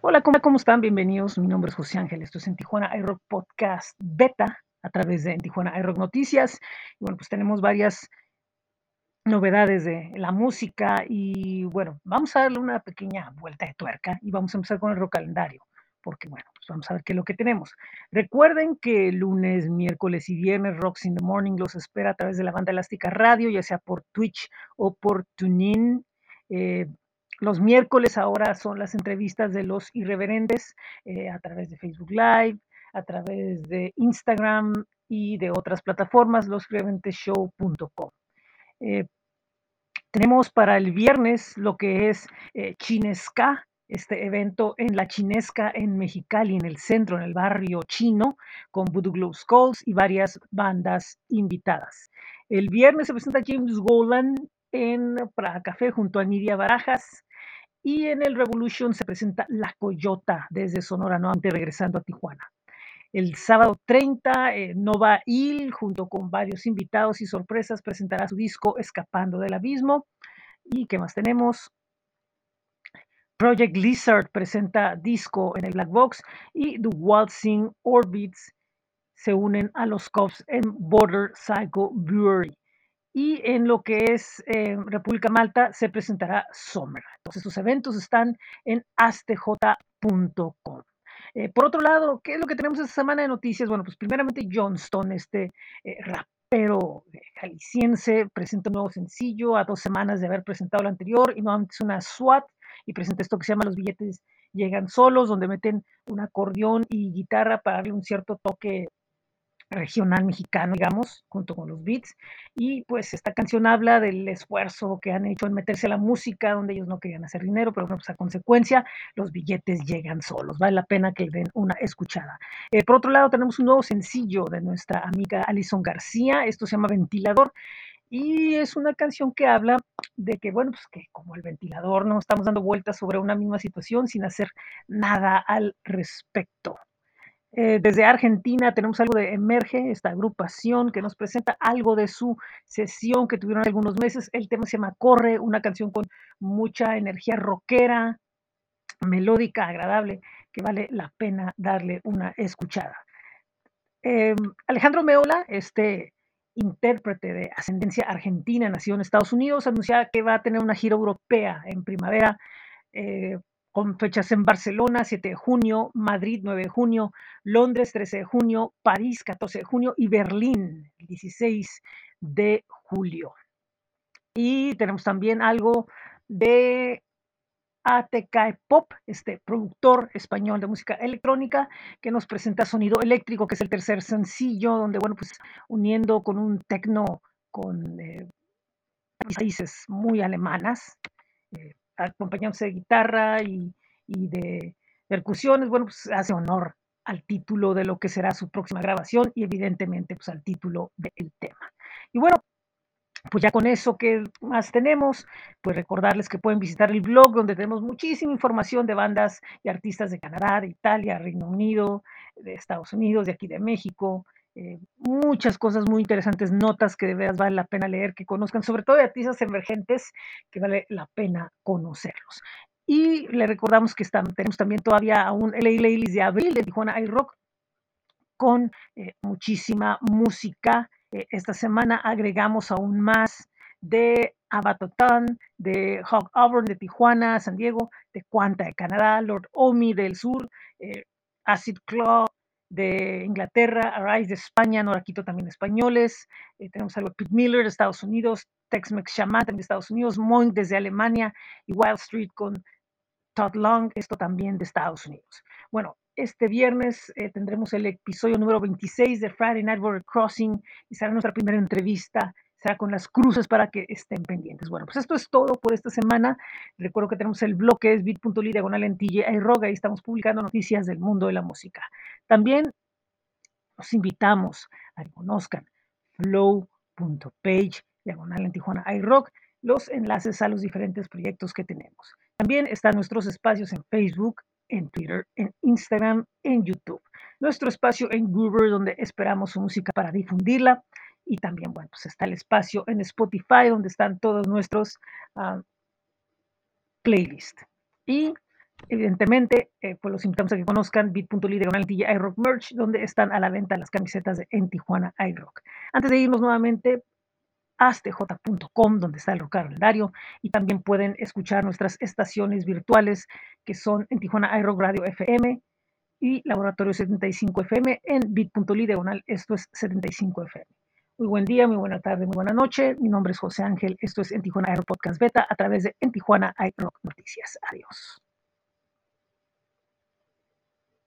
Hola, ¿cómo, cómo están? Bienvenidos. Mi nombre es José Ángel. Esto es en Tijuana iRock Podcast Beta a través de en Tijuana iRock Noticias. Y bueno, pues tenemos varias novedades de la música y bueno, vamos a darle una pequeña vuelta de tuerca y vamos a empezar con el rock calendario, porque bueno, pues vamos a ver qué es lo que tenemos. Recuerden que lunes, miércoles y viernes Rocks in the Morning los espera a través de la banda elástica radio, ya sea por Twitch o por TuneIn. Eh, los miércoles ahora son las entrevistas de los irreverentes eh, a través de Facebook Live, a través de Instagram y de otras plataformas, losirreverentesshow.com. Eh, tenemos para el viernes lo que es eh, Chinesca, este evento en la Chinesca en Mexicali, en el centro, en el barrio chino, con Voodoo Glow Skulls y varias bandas invitadas. El viernes se presenta James Golan en Praga Café junto a Nidia Barajas. Y en el Revolution se presenta La Coyota desde Sonora, nuevamente regresando a Tijuana. El sábado 30, eh, Nova Il, junto con varios invitados y sorpresas, presentará su disco Escapando del Abismo. ¿Y qué más tenemos? Project Lizard presenta disco en el Black Box y The Waltzing Orbits se unen a los Cubs en Border Psycho Brewery. Y en lo que es eh, República Malta se presentará Summer. Entonces, sus eventos están en astj.com. Eh, por otro lado, ¿qué es lo que tenemos esta semana de noticias? Bueno, pues primeramente Johnston, este eh, rapero jalisciense, presenta un nuevo sencillo a dos semanas de haber presentado el anterior y nuevamente es una SWAT y presenta esto que se llama Los billetes llegan solos, donde meten un acordeón y guitarra para darle un cierto toque regional mexicano, digamos, junto con los beats. Y pues esta canción habla del esfuerzo que han hecho en meterse a la música, donde ellos no querían hacer dinero, pero bueno, pues a consecuencia los billetes llegan solos. Vale la pena que le den una escuchada. Eh, por otro lado, tenemos un nuevo sencillo de nuestra amiga Alison García. Esto se llama Ventilador. Y es una canción que habla de que, bueno, pues que como el ventilador no estamos dando vueltas sobre una misma situación sin hacer nada al respecto. Eh, desde Argentina tenemos algo de Emerge, esta agrupación que nos presenta algo de su sesión que tuvieron algunos meses. El tema se llama Corre, una canción con mucha energía rockera, melódica, agradable, que vale la pena darle una escuchada. Eh, Alejandro Meola, este intérprete de ascendencia argentina, nació en Estados Unidos, anunciaba que va a tener una gira europea en primavera. Eh, con fechas en Barcelona, 7 de junio, Madrid, 9 de junio, Londres, 13 de junio, París, 14 de junio y Berlín, 16 de julio. Y tenemos también algo de ATK Pop, este productor español de música electrónica, que nos presenta Sonido Eléctrico, que es el tercer sencillo, donde, bueno, pues uniendo con un tecno con eh, países muy alemanas, eh, acompañándose de guitarra y, de percusiones, bueno, pues hace honor al título de lo que será su próxima grabación y evidentemente pues al título del tema. Y bueno, pues ya con eso que más tenemos, pues recordarles que pueden visitar el blog donde tenemos muchísima información de bandas y artistas de Canadá, de Italia, Reino Unido, de Estados Unidos, de aquí de México, eh, muchas cosas muy interesantes, notas que de veras vale la pena leer, que conozcan, sobre todo de artistas emergentes, que vale la pena conocerlos. Y le recordamos que están, tenemos también todavía un LA Ladies de abril de Tijuana iRock con eh, muchísima música. Eh, esta semana agregamos aún más de Abatotan, de Hog Auburn de Tijuana, San Diego, de Cuanta de Canadá, Lord Omi del sur, Acid Claw de Inglaterra, Arise de España, Noraquito también españoles, eh, tenemos algo de Pete Miller de Estados Unidos, Tex-Mex Shaman de Estados Unidos, Moink desde Alemania y Wild Street con Todd Long, esto también de Estados Unidos. Bueno, este viernes eh, tendremos el episodio número 26 de Friday Night Border Crossing y será nuestra primera entrevista con las cruces para que estén pendientes. Bueno, pues esto es todo por esta semana. Recuerdo que tenemos el blog que es bit.ly diagonal en y roga y estamos publicando noticias del mundo de la música. También los invitamos a que conozcan flow.page diagonal en Tijuana iRock, los enlaces a los diferentes proyectos que tenemos. También están nuestros espacios en Facebook, en Twitter, en Instagram, en YouTube. Nuestro espacio en Google, donde esperamos su música para difundirla. Y también, bueno, pues está el espacio en Spotify, donde están todos nuestros uh, playlists. Y Evidentemente, eh, pues los invitamos a que conozcan bit.ly diagonal iRock Merch, donde están a la venta las camisetas de En Tijuana iRock. Antes de irnos nuevamente, astj.com, donde está el rock calendario, y también pueden escuchar nuestras estaciones virtuales, que son en Tijuana iRock Radio FM y Laboratorio 75 FM en bit.ly diagonal, esto es 75 FM. Muy buen día, muy buena tarde, muy buena noche. Mi nombre es José Ángel. Esto es En Tijuana iRock Podcast Beta a través de En Tijuana iRock Noticias. Adiós.